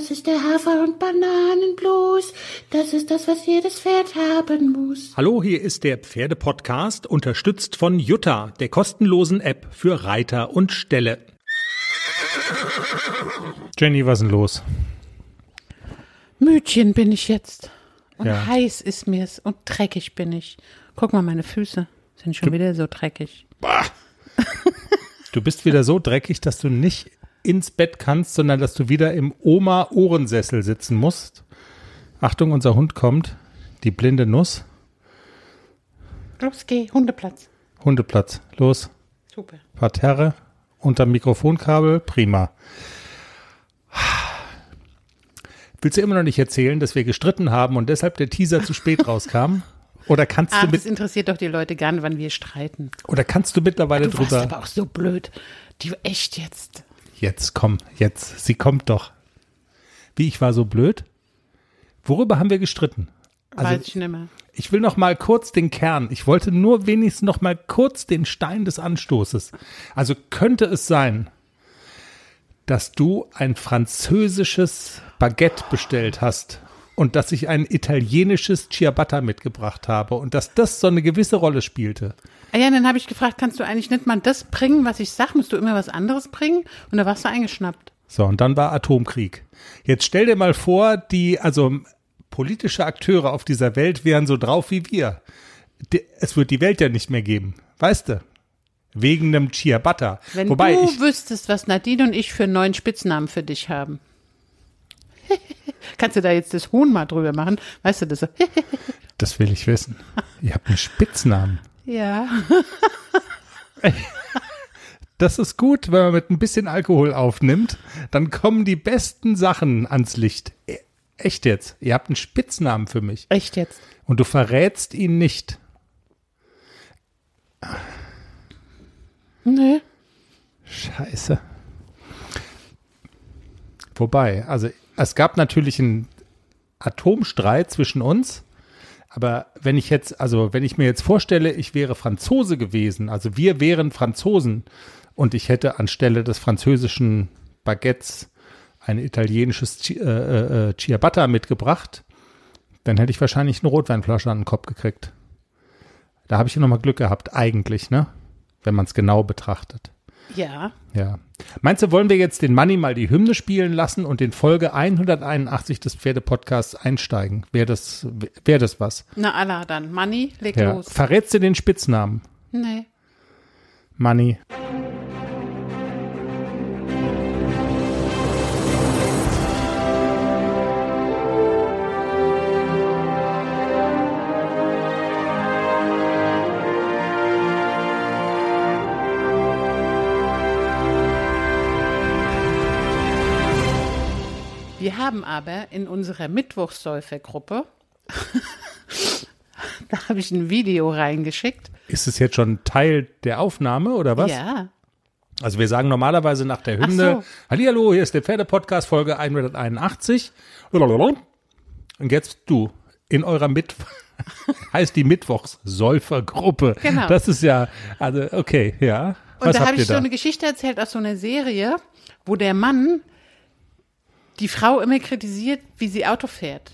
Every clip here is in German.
Das ist der Hafer- und Bananenblues. Das ist das, was jedes Pferd haben muss. Hallo, hier ist der Pferdepodcast, unterstützt von Jutta, der kostenlosen App für Reiter und Ställe. Jenny, was ist denn los? Mütchen bin ich jetzt. Und Ja. heiß ist mir's und dreckig bin ich. Guck mal, meine Füße sind schon wieder so dreckig. Du bist wieder so dreckig, dass du nicht ins Bett kannst, sondern dass du wieder im Oma-Ohrensessel sitzen musst. Achtung, unser Hund kommt. Die blinde Nuss. Los, geh, Hundeplatz. Hundeplatz. Los. Super. Parterre. Unter Mikrofonkabel. Prima. Willst du immer noch nicht erzählen, dass wir gestritten haben und deshalb der Teaser zu spät rauskam? Oder kannst Ach, du das mit, interessiert doch die Leute gern, wann wir streiten. oder kannst du mittlerweile Du warst drüber? aber auch so blöd. Die echt jetzt. Jetzt komm, jetzt, sie kommt doch. Wie ich war so blöd? Worüber haben wir gestritten? Also Weiß ich nicht mehr. ich will noch mal kurz den Kern. Ich wollte nur wenigstens noch mal kurz den Stein des Anstoßes. Also könnte es sein, dass du ein französisches Baguette bestellt hast und dass ich ein italienisches Ciabatta mitgebracht habe und dass das so eine gewisse Rolle spielte. Ah ja, dann habe ich gefragt, kannst du eigentlich nicht mal das bringen, was ich sag? Musst du immer was anderes bringen? Und da warst du eingeschnappt. So, und dann war Atomkrieg. Jetzt stell dir mal vor, die, also politische Akteure auf dieser Welt wären so drauf wie wir. Es wird die Welt ja nicht mehr geben, weißt du? Wegen einem Ciabatta. Wenn Wobei du ich, wüsstest, was Nadine und ich für einen neuen Spitznamen für dich haben. Kannst du da jetzt das Huhn mal drüber machen? Weißt du das so? das will ich wissen. Ihr habt einen Spitznamen. ja. Das ist gut, wenn man mit ein bisschen Alkohol aufnimmt, dann kommen die besten Sachen ans Licht. E- Echt jetzt. Ihr habt einen Spitznamen für mich. Echt jetzt? Und du verrätst ihn nicht. Nee. Scheiße. Wobei, also es gab natürlich einen Atomstreit zwischen uns, aber wenn ich jetzt, also wenn ich mir jetzt vorstelle, ich wäre Franzose gewesen, also wir wären Franzosen und ich hätte anstelle des französischen Baguettes ein italienisches Ci- äh, äh, Ciabatta mitgebracht, dann hätte ich wahrscheinlich eine Rotweinflasche an den Kopf gekriegt. Da habe ich ja nochmal Glück gehabt, eigentlich, ne? Wenn man es genau betrachtet. Ja. Ja. Meinst du, wollen wir jetzt den Money mal die Hymne spielen lassen und in Folge 181 des Pferdepodcasts einsteigen? Wäre das, wär das was? Na Allah dann. Manni, leg Ja. los. Verrätst du den Spitznamen? Nee. Money. Haben aber in unserer Mittwochssäufergruppe, da habe ich ein Video reingeschickt. Ist es jetzt schon Teil der Aufnahme oder was? Ja. Also wir sagen normalerweise nach der Hymne, so. Hallihallo, hier ist der Pferdepodcast, Folge 181. Und jetzt du, in eurer Mit heißt die Mittwochssäufergruppe. Genau. Das ist ja, also okay, ja. Und Was da habe ich so da? eine Geschichte erzählt aus so einer Serie, wo der Mann die Frau immer kritisiert, wie sie Auto fährt.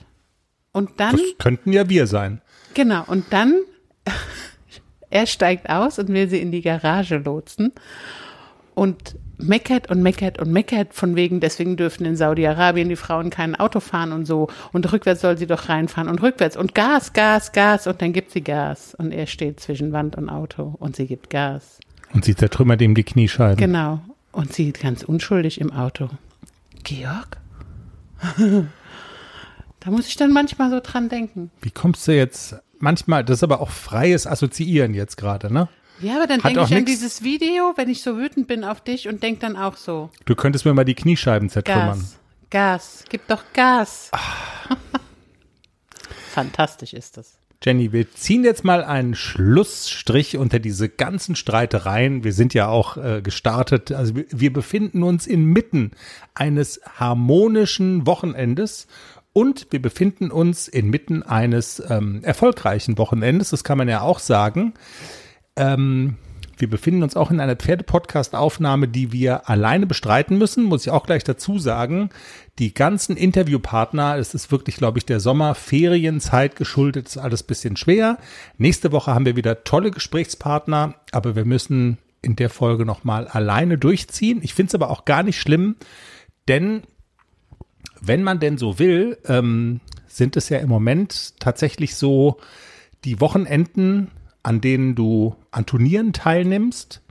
Und dann, Das könnten ja wir sein. genau, und dann, er steigt aus und will sie in die Garage lotsen und meckert und meckert und meckert von wegen, deswegen dürfen in Saudi-Arabien die Frauen kein Auto fahren und so und rückwärts soll sie doch reinfahren und rückwärts und Gas, Gas, Gas und dann gibt sie Gas und er steht zwischen Wand und Auto und sie gibt Gas. Und sie zertrümmert ihm die Kniescheiben. Genau. Und sie ganz unschuldig im Auto. Georg? da muss ich dann manchmal so dran denken. Wie kommst du jetzt, manchmal, das ist aber auch freies Assoziieren jetzt gerade, ne? Ja, aber dann denke ich an nix- dieses Video, wenn ich so wütend bin auf dich und denke dann auch so. Du könntest mir mal die Kniescheiben zertrümmern. Gas. Gas. Gib doch Gas. Fantastisch ist das. Jenny, wir ziehen jetzt mal einen Schlussstrich unter diese ganzen Streitereien. Wir sind ja auch äh, gestartet. Also wir, wir befinden uns inmitten eines harmonischen Wochenendes und wir befinden uns inmitten eines ähm, erfolgreichen Wochenendes. Das kann man ja auch sagen. Ähm, wir befinden uns auch in einer Pferde-Podcast-Aufnahme, die wir alleine bestreiten müssen, muss ich auch gleich dazu sagen. Die ganzen Interviewpartner, es ist wirklich, glaube ich, der Sommerferienzeit geschuldet, ist alles bisschen schwer. Nächste Woche haben wir wieder tolle Gesprächspartner, aber wir müssen in der Folge nochmal alleine durchziehen. Ich finde es aber auch gar nicht schlimm, denn wenn man denn so will, ähm, sind es ja im Moment tatsächlich so die Wochenenden, an denen du an Turnieren teilnimmst,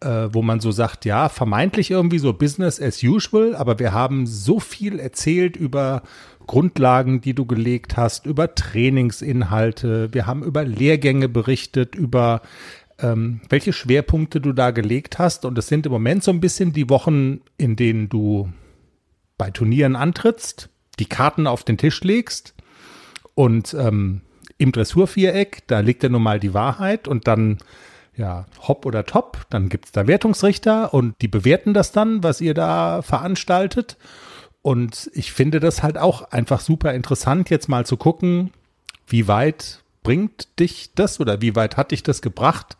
äh, wo man so sagt, ja, vermeintlich irgendwie so Business as usual, aber wir haben so viel erzählt über Grundlagen, die du gelegt hast, über Trainingsinhalte, wir haben über Lehrgänge berichtet, über ähm, welche Schwerpunkte du da gelegt hast. Und es sind im Moment so ein bisschen die Wochen, in denen du bei Turnieren antrittst, die Karten auf den Tisch legst und ähm, im Dressurviereck, da liegt ja nun mal die Wahrheit und dann ja, hopp oder top, dann gibt es da Wertungsrichter und die bewerten das dann, was ihr da veranstaltet. Und ich finde das halt auch einfach super interessant, jetzt mal zu gucken, wie weit bringt dich das oder wie weit hat dich das gebracht,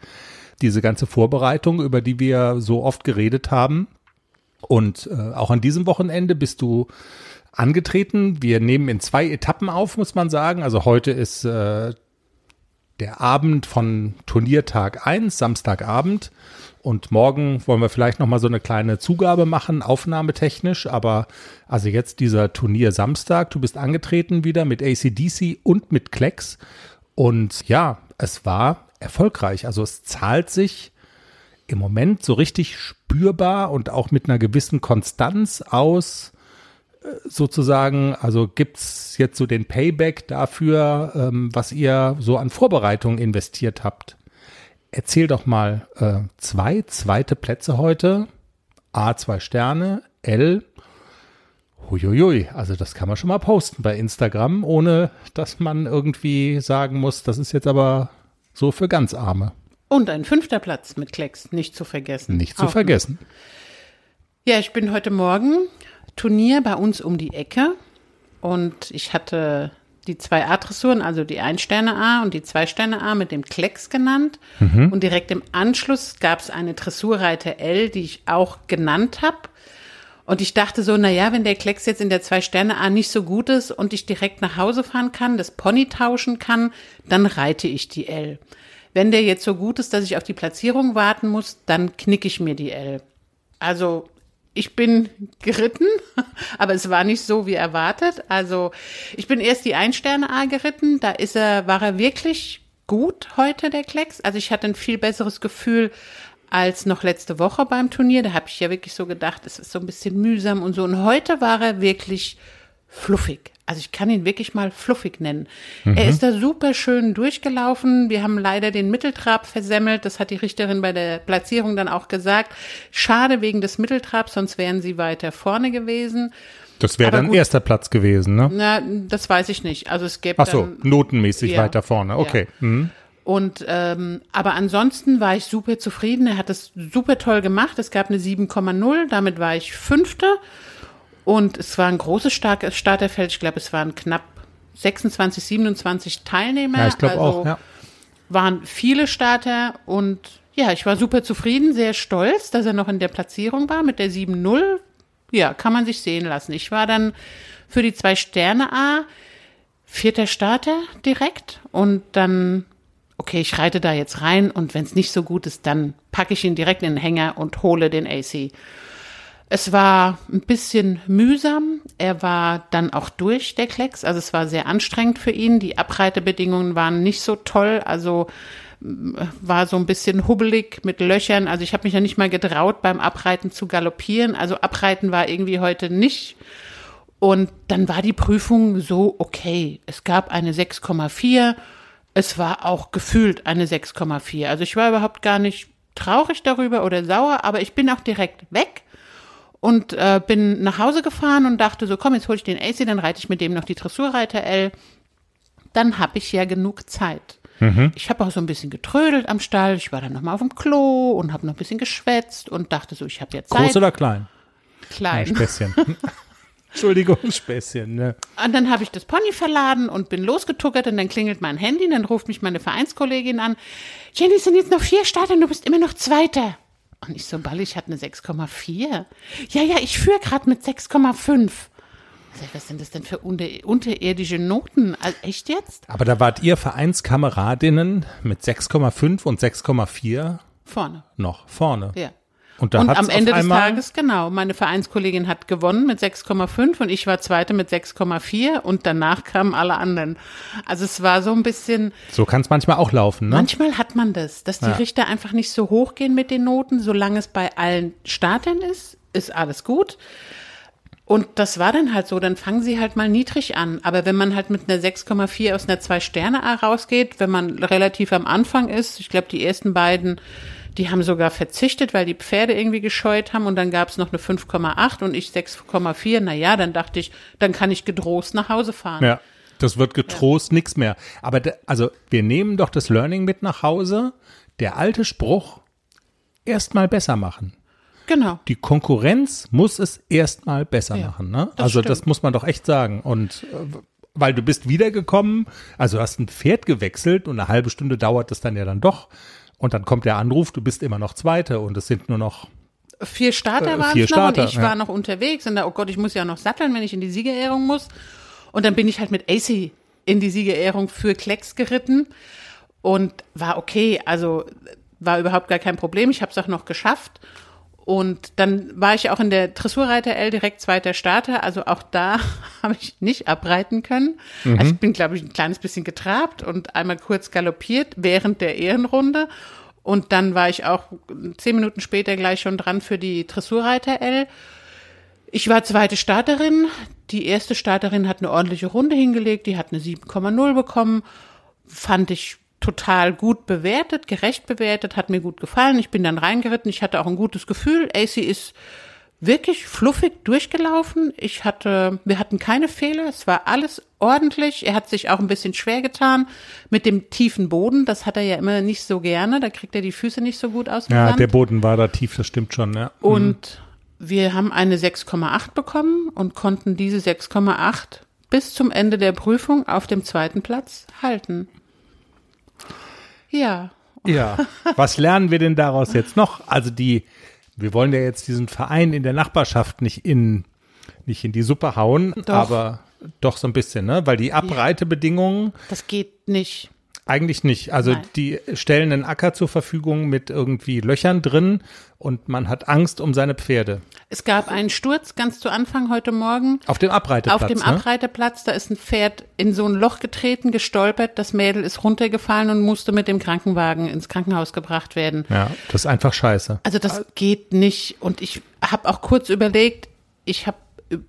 diese ganze Vorbereitung, über die wir so oft geredet haben. Und äh, auch an diesem Wochenende bist du angetreten. Wir nehmen in zwei Etappen auf, muss man sagen. Also heute ist äh, der Abend von Turniertag 1, Samstagabend. Und morgen wollen wir vielleicht noch mal so eine kleine Zugabe machen, aufnahmetechnisch. Aber also jetzt dieser Turnier Samstag. Du bist angetreten wieder mit ACDC und mit Klecks. Und ja, es war erfolgreich. Also es zahlt sich im Moment so richtig spürbar und auch mit einer gewissen Konstanz aus, sozusagen, also gibt's jetzt so den Payback dafür, ähm, was ihr so an Vorbereitung investiert habt. Erzähl doch mal äh, zwei zweite Plätze heute, A zwei Sterne, L Huiuiui, also das kann man schon mal posten bei Instagram, ohne dass man irgendwie sagen muss, das ist jetzt aber so für ganz Arme. Und ein fünfter Platz mit Klecks, nicht zu vergessen. Nicht zu Auch vergessen. Noch. Ja, ich bin heute Morgen Turnier bei uns um die Ecke und ich hatte die zwei A-Dressuren, also die Ein-Sterne-A und die Zwei-Sterne-A mit dem Klecks genannt. Mhm. Und direkt im Anschluss gab es eine Dressurreiter L, die ich auch genannt habe. Und ich dachte so, na ja, wenn der Klecks jetzt in der Zwei-Sterne-A nicht so gut ist und ich direkt nach Hause fahren kann, das Pony tauschen kann, dann reite ich die L. Wenn der jetzt so gut ist, dass ich auf die Platzierung warten muss, dann knicke ich mir die L. Also ich bin geritten, aber es war nicht so wie erwartet. Also ich bin erst die Ein-Sterne-A geritten, da ist er, war er wirklich gut heute, der Klecks. Also ich hatte ein viel besseres Gefühl als noch letzte Woche beim Turnier. Da habe ich ja wirklich so gedacht, es ist so ein bisschen mühsam und so. Und heute war er wirklich fluffig. Also ich kann ihn wirklich mal fluffig nennen. Mhm. Er ist da super schön durchgelaufen. Wir haben leider den Mitteltrab versemmelt. Das hat die Richterin bei der Platzierung dann auch gesagt. Schade wegen des Mitteltrabs, sonst wären sie weiter vorne gewesen. Das wäre dann gut, erster Platz gewesen, ne? Na, das weiß ich nicht. Also es gäbe Ach so, dann, notenmäßig ja, weiter vorne. Okay. Ja. Mhm. Und ähm, aber ansonsten war ich super zufrieden. Er hat es super toll gemacht. Es gab eine 7,0, damit war ich Fünfte. Und es war ein großes starkes Starterfeld. Ich glaube, es waren knapp 26, 27 Teilnehmer. Ja, ich glaube also auch. Ja. Waren viele Starter und ja, ich war super zufrieden, sehr stolz, dass er noch in der Platzierung war mit der 7-0. Ja, kann man sich sehen lassen. Ich war dann für die zwei Sterne A vierter Starter direkt und dann okay, ich reite da jetzt rein und wenn es nicht so gut ist, dann packe ich ihn direkt in den Hänger und hole den AC. Es war ein bisschen mühsam. Er war dann auch durch, der Klecks. Also es war sehr anstrengend für ihn. Die Abreitebedingungen waren nicht so toll. Also war so ein bisschen hubbelig mit Löchern. Also ich habe mich ja nicht mal getraut, beim Abreiten zu galoppieren. Also Abreiten war irgendwie heute nicht. Und dann war die Prüfung so okay. Es gab eine 6,4 es war auch gefühlt eine 6,4. Also ich war überhaupt gar nicht traurig darüber oder sauer, aber ich bin auch direkt weg und äh, bin nach Hause gefahren und dachte so, komm, jetzt hole ich den AC, dann reite ich mit dem noch die Dressurreiter L. Dann habe ich ja genug Zeit. Mhm. Ich habe auch so ein bisschen getrödelt am Stall. Ich war dann nochmal auf dem Klo und habe noch ein bisschen geschwätzt und dachte so, ich habe jetzt Zeit. Groß oder klein? Klein. Ein Späßchen. Entschuldigung, Späßchen, ne? Und dann habe ich das Pony verladen und bin losgetuckert und dann klingelt mein Handy und dann ruft mich meine Vereinskollegin an. Jenny, es sind jetzt noch vier Starter und du bist immer noch Zweiter. Und ich so, Ball, ich hatte eine 6,4. Ja, ja, ich führe gerade mit 6,5. Was sind das denn für unter, unterirdische Noten? Also, echt jetzt? Aber da wart ihr Vereinskameradinnen mit 6,5 und 6,4 Vorne. noch vorne. Ja. Und, Und am Ende des Tages, genau, meine Vereinskollegin hat gewonnen mit 6,5 und ich war Zweite mit 6,4 und danach kamen alle anderen. Also es war so ein bisschen, So kann es manchmal auch laufen, ne? manchmal hat man das, dass die Ja. Richter einfach nicht so hoch gehen mit den Noten, solange es bei allen Startern ist, ist alles gut. Und das war dann halt so, dann fangen sie halt mal niedrig an. Aber wenn man halt mit einer 6,4 aus einer 2-Sterne rausgeht, wenn man relativ am Anfang ist, ich glaube, die ersten beiden, die haben sogar verzichtet, weil die Pferde irgendwie gescheut haben und dann gab es noch eine 5,8 und ich 6,4. Naja, dann dachte ich, dann kann ich gedrost nach Hause fahren. Ja, das wird getrost nix mehr. Aber also wir nehmen doch das Learning mit nach Hause. Der alte Spruch, erstmal besser machen. Genau. Die Konkurrenz muss es erstmal besser Ja, machen. Ne? das Also stimmt. das muss man doch echt sagen. Und äh, weil du bist wiedergekommen, also hast ein Pferd gewechselt und eine halbe Stunde dauert es dann ja dann doch. Und dann kommt der Anruf, du bist immer noch Zweite und es sind nur noch Vier Starter Äh, waren vier es noch und Starter, ich ja. war noch unterwegs und da, oh Gott, ich muss ja noch satteln, wenn ich in die Siegerehrung muss. Und dann bin ich halt mit AC in die Siegerehrung für Klecks geritten und war okay, also war überhaupt gar kein Problem. Ich habe es auch noch geschafft. Und dann war ich auch in der Dressurreiter L direkt zweiter Starter. Also auch da habe ich nicht abreiten können. Also ich bin, glaube ich, ein kleines bisschen getrabt und einmal kurz galoppiert während der Ehrenrunde. Und dann war ich auch zehn Minuten später gleich schon dran für die Dressurreiter L. Ich war zweite Starterin. Die erste Starterin hat eine ordentliche Runde hingelegt. Die hat eine 7,0 bekommen. Fand ich total gut bewertet, gerecht bewertet, hat mir gut gefallen. Ich bin dann reingeritten. Ich hatte auch ein gutes Gefühl. AC ist wirklich fluffig durchgelaufen. Ich hatte, wir hatten keine Fehler. Es war alles ordentlich. Er hat sich auch ein bisschen schwer getan mit dem tiefen Boden. Das hat er ja immer nicht so gerne. Da kriegt er die Füße nicht so gut aus Ja, der Boden war da tief, das stimmt schon, ja. Und wir haben eine 6,8 bekommen und konnten diese 6,8 bis zum Ende der Prüfung auf dem zweiten Platz halten. Ja, Ja, was lernen wir denn daraus jetzt noch? Also die, wir wollen ja jetzt diesen Verein in der Nachbarschaft nicht in, nicht in die Suppe hauen, Doch. aber doch so ein bisschen, ne? Weil die Abreitebedingungen das geht nicht. eigentlich nicht. Also Nein. die stellen einen Acker zur Verfügung mit irgendwie Löchern drin und man hat Angst um seine Pferde. Es gab einen Sturz ganz zu Anfang heute Morgen. Auf dem Abreiteplatz. Auf dem ne? Abreiterplatz, da ist ein Pferd in so ein Loch getreten, gestolpert. Das Mädel ist runtergefallen und musste mit dem Krankenwagen ins Krankenhaus gebracht werden. Ja, das ist einfach scheiße. Also das geht nicht. Und ich habe auch kurz überlegt, ich habe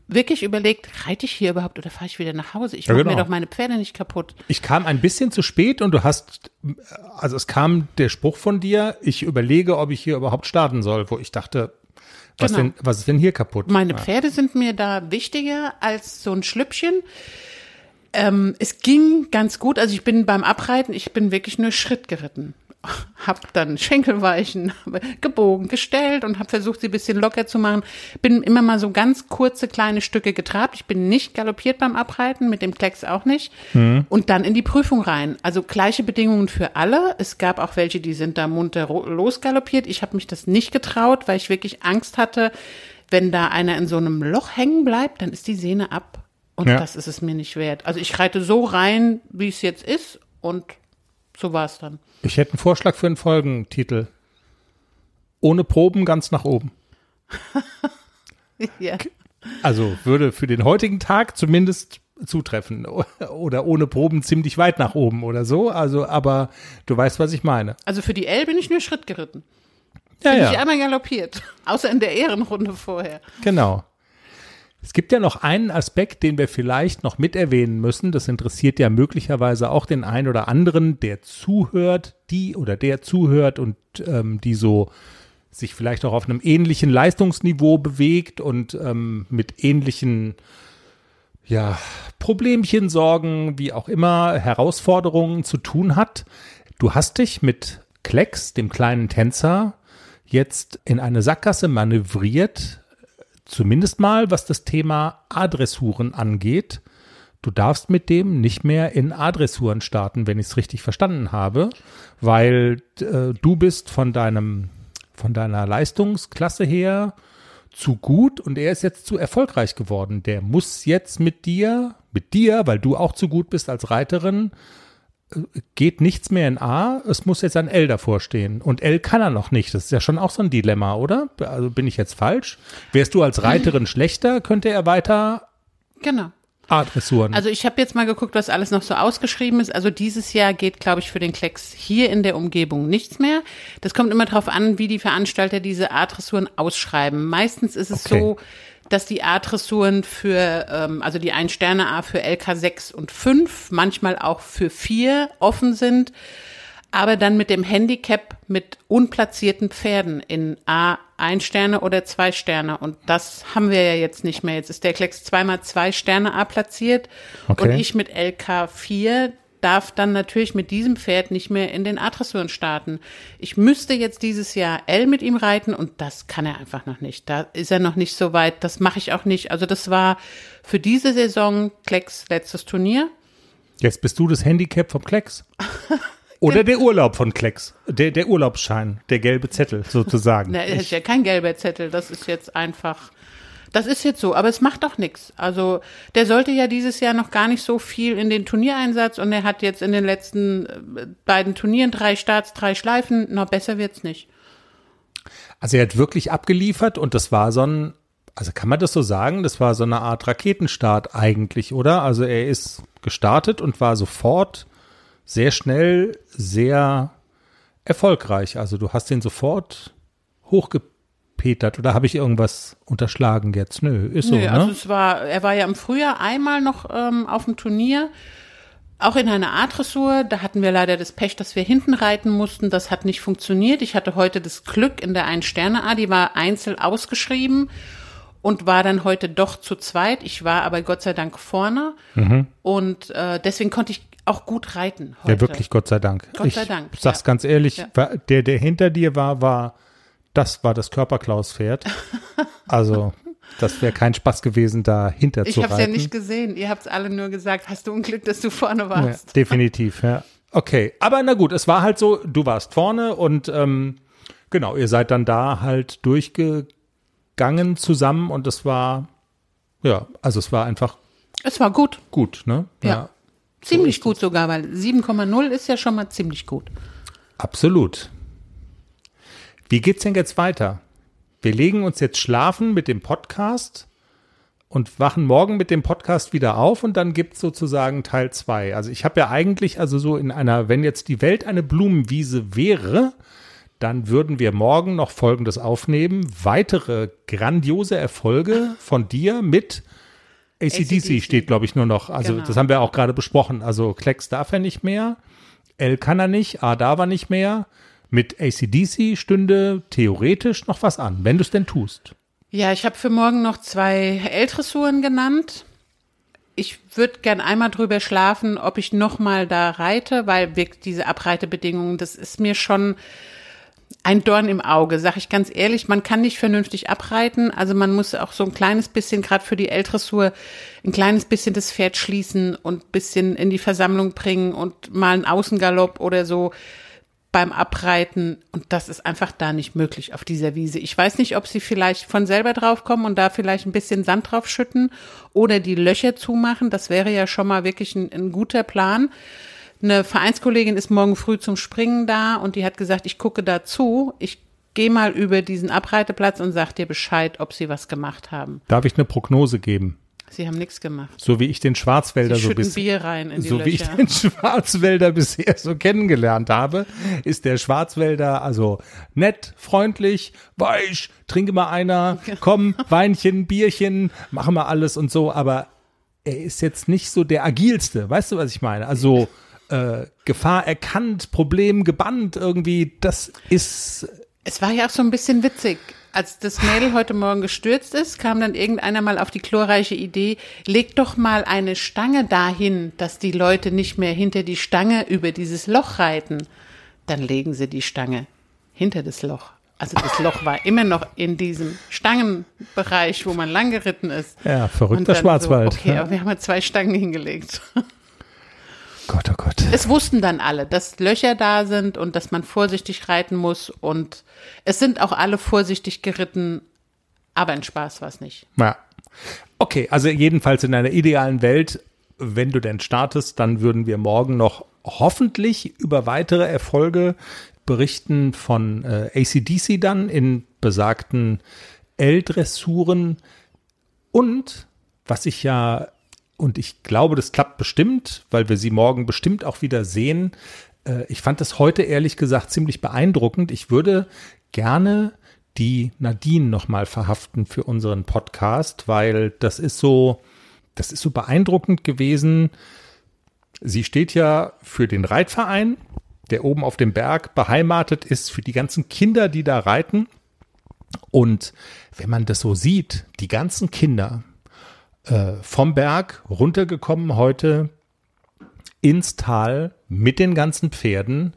wirklich überlegt, reite ich hier überhaupt oder fahre ich wieder nach Hause? Ich Ja, mache genau. mir doch meine Pferde nicht kaputt. Ich kam ein bisschen zu spät und du hast, also es kam der Spruch von dir, ich überlege, ob ich hier überhaupt starten soll, wo ich dachte, was, Genau. denn, was ist denn hier kaputt? Meine ja. Pferde sind mir da wichtiger als so ein Schlüppchen. Ähm, es ging ganz gut. Also ich bin beim Abreiten, ich bin wirklich nur Schritt geritten. Hab dann Schenkelweichen gebogen, gestellt und habe versucht, sie ein bisschen locker zu machen. Bin immer mal so ganz kurze kleine Stücke getrabt. Ich bin nicht galoppiert beim Abreiten, mit dem Klecks auch nicht. Und dann in die Prüfung rein. Also gleiche Bedingungen für alle. Es gab auch welche, die sind da munter losgaloppiert. Ich habe mich das nicht getraut, weil ich wirklich Angst hatte, wenn da einer in so einem Loch hängen bleibt, dann ist die Sehne ab. Und Ja. das ist es mir nicht wert. Also ich reite so rein, wie es jetzt ist und so war es dann. Ich hätte einen Vorschlag für einen Folgentitel. Ohne Proben ganz nach oben. Ja. Also würde für den heutigen Tag zumindest zutreffen. Oder ohne Proben ziemlich weit nach oben oder so. Also, aber du weißt, was ich meine. Also für die L bin ich nur Schritt geritten. Ja, Bin ich ja, einmal galoppiert. Außer in der Ehrenrunde vorher. genau. Es gibt ja noch einen Aspekt, den wir vielleicht noch mit erwähnen müssen. Das interessiert ja möglicherweise auch den einen oder anderen, der zuhört, die oder der zuhört und ähm, die so sich vielleicht auch auf einem ähnlichen Leistungsniveau bewegt und ähm, mit ähnlichen ja, Problemchen, Sorgen, wie auch immer, Herausforderungen zu tun hat. Du hast dich mit Klecks, dem kleinen Tänzer, jetzt in eine Sackgasse manövriert, zumindest mal, was das Thema A-Dressuren angeht. Du darfst mit dem nicht mehr in A-Dressuren starten, wenn ich es richtig verstanden habe, weil äh, du bist von deinem, von deiner Leistungsklasse her zu gut und er ist jetzt zu erfolgreich geworden. Der muss jetzt mit dir, mit dir, weil du auch zu gut bist als Reiterin, geht nichts mehr in A, es muss jetzt ein L davor stehen. Und L kann er noch nicht. Das ist ja schon auch so ein Dilemma, oder? Also bin ich jetzt falsch? Wärst du als Reiterin schlechter, könnte er weiter Genau. A-Dressuren. Also ich habe jetzt mal geguckt, was alles noch so ausgeschrieben ist. Also dieses Jahr geht, glaube ich, für den Klecks hier in der Umgebung nichts mehr. Das kommt immer darauf an, wie die Veranstalter diese A-Dressuren ausschreiben. Meistens ist es Okay. so, dass die A-Dressuren für, ähm, also die Ein-Sterne-A für LK 6 und 5, manchmal auch für 4 offen sind, aber dann mit dem Handicap mit unplatzierten Pferden in A ein Sterne oder zwei Sterne. Und das haben wir ja jetzt nicht mehr. Jetzt ist der Klecks zweimal zwei Sterne A platziert Okay. und ich mit LK 4 darf dann natürlich mit diesem Pferd nicht mehr in den A-Dressuren starten. Ich müsste jetzt dieses Jahr L mit ihm reiten und das kann er einfach noch nicht. Da ist er noch nicht so weit. Das mache ich auch nicht. Also das war für diese Saison Klecks letztes Turnier. Jetzt bist du das Handicap vom Klecks. Oder der Urlaub von Klecks. Der, der Urlaubsschein, der gelbe Zettel sozusagen. Na, das ist ja kein gelber Zettel, das ist jetzt einfach, das ist jetzt so, aber es macht doch nichts. Also der sollte ja dieses Jahr noch gar nicht so viel in den Turniereinsatz und er hat jetzt in den letzten äh, beiden Turnieren drei Starts, drei Schleifen, noch besser wird's nicht. Also er hat wirklich abgeliefert und das war so ein, also kann man das so sagen, das war so eine Art Raketenstart eigentlich, oder? Also er ist gestartet und war sofort sehr schnell, sehr erfolgreich. Also du hast ihn sofort hochgepetert oder habe ich irgendwas unterschlagen jetzt? Nö, ist so, Nö, ne? also es war, er war ja im Frühjahr einmal noch ähm, auf dem Turnier, auch in einer A-Dressur. Da hatten wir leider das Pech, dass wir hinten reiten mussten. Das hat nicht funktioniert. Ich hatte heute das Glück in der Ein-Sterne-A, die war einzeln ausgeschrieben und war dann heute doch zu zweit. Ich war aber Gott sei Dank vorne und äh, deswegen konnte ich auch gut reiten heute. Ja, wirklich, Gott sei Dank. Gott ich sei Dank, sag's ja. ganz ehrlich, Ja. der, der hinter dir war, war, das war das Körperklaus-Pferd. Also, das wäre kein Spaß gewesen, da hinter Ich zu habe reiten. es ja nicht gesehen. Ihr habt es alle nur gesagt. Hast du Unglück, dass du vorne Ja, warst? definitiv, ja. Okay, aber na gut, es war halt so, du warst vorne und ähm, genau, ihr seid dann da halt durchgegangen zusammen und es war, ja, also es war einfach Es war gut. gut, ne? Ja. Ziemlich gut sogar, weil 7,0 ist ja schon mal ziemlich gut. Absolut. Wie geht's denn jetzt weiter? Wir legen uns jetzt schlafen mit dem Podcast und wachen morgen mit dem Podcast wieder auf und dann gibt's sozusagen Teil zwei. Also ich habe ja eigentlich, also so in einer, wenn jetzt die Welt eine Blumenwiese wäre, dann würden wir morgen noch Folgendes aufnehmen. Weitere grandiose Erfolge von dir mit ACDC AC/DC. steht, glaube ich, nur noch. Also Genau. das haben wir auch gerade besprochen. Also Klecks darf er nicht mehr. L kann er nicht, A darf er nicht mehr. Mit ACDC stünde theoretisch noch was an, wenn du es denn tust. Ja, ich habe für morgen noch zwei L-Dressuren genannt. Ich würde gern einmal drüber schlafen, ob ich noch mal da reite, weil wirklich diese Abreitebedingungen, das ist mir schon ein Dorn im Auge, sag ich ganz ehrlich. Man kann nicht vernünftig abreiten, also man muss auch so ein kleines bisschen, gerade für die L-Dressur, ein kleines bisschen das Pferd schließen und ein bisschen in die Versammlung bringen und mal einen Außengalopp oder so beim Abreiten und das ist einfach da nicht möglich auf dieser Wiese. Ich weiß nicht, ob sie vielleicht von selber draufkommen und da vielleicht ein bisschen Sand drauf schütten oder die Löcher zumachen. Das wäre ja schon mal wirklich ein, ein guter Plan. Eine Vereinskollegin ist morgen früh zum Springen da und die hat gesagt, ich gucke dazu. Ich gehe mal über diesen Abreiteplatz und sag dir Bescheid, ob sie was gemacht haben. Darf ich eine Prognose geben? Sie haben nichts gemacht. So wie ich den Schwarzwälder so schütten bis, Bier rein in die so wie ich Löcher. den Schwarzwälder bisher so kennengelernt habe, ist der Schwarzwälder also nett, freundlich, weich, trinke mal einer, komm, Weinchen, Bierchen, machen wir alles und so, aber er ist jetzt nicht so der agilste, weißt du, was ich meine? Also äh, Gefahr erkannt, Problem gebannt irgendwie, das ist Es war ja auch so ein bisschen witzig. Als das Mädel heute Morgen gestürzt ist, kam dann irgendeiner mal auf die glorreiche Idee, leg doch mal eine Stange dahin, dass die Leute nicht mehr hinter die Stange über dieses Loch reiten. Dann legen sie die Stange hinter das Loch. Also das Loch war immer noch in diesem Stangenbereich, wo man lang geritten ist. Ja, verrückter Schwarzwald. So, okay, ja. aber wir haben halt zwei Stangen hingelegt. Gott, oh Gott. Es wussten dann alle, dass Löcher da sind und dass man vorsichtig reiten muss. Und es sind auch alle vorsichtig geritten, aber ein Spaß war es nicht. Ja. Okay, also jedenfalls in einer idealen Welt, wenn du denn startest, dann würden wir morgen noch hoffentlich über weitere Erfolge berichten von äh, ACDC dann in besagten L-Dressuren. Und was ich ja, und ich glaube, das klappt bestimmt, weil wir sie morgen bestimmt auch wieder sehen. Äh, ich fand das heute ehrlich gesagt ziemlich beeindruckend. Ich würde gerne die Nadine nochmal verhaften für unseren Podcast, weil das ist so, das ist so beeindruckend gewesen. Sie steht ja für den Reitverein, der oben auf dem Berg beheimatet ist, für die ganzen Kinder, die da reiten. Und wenn man das so sieht, die ganzen Kinder äh, vom Berg runtergekommen heute ins Tal mit den ganzen Pferden.